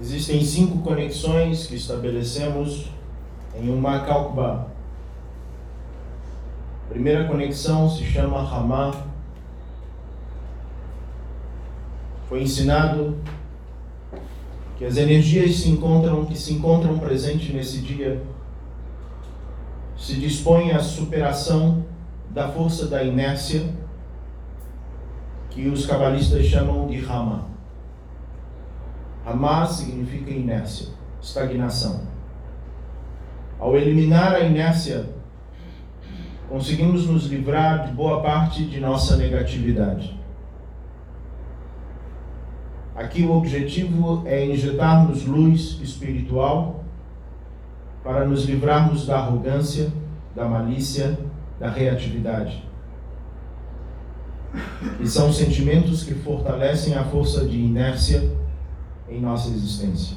Existem cinco conexões que estabelecemos em uma Kalkba. A primeira conexão se chama Ramá. Foi ensinado que as energias se encontram, que se encontram presentes nesse dia, se dispõem à superação da força da inércia, que os cabalistas chamam de Rama. Rama significa inércia, estagnação. Ao eliminar a inércia, conseguimos nos livrar de boa parte de nossa negatividade. Aqui o objetivo é injetarmos luz espiritual para nos livrarmos da arrogância, da malícia, da reatividade. E são sentimentos que fortalecem a força de inércia em nossa existência.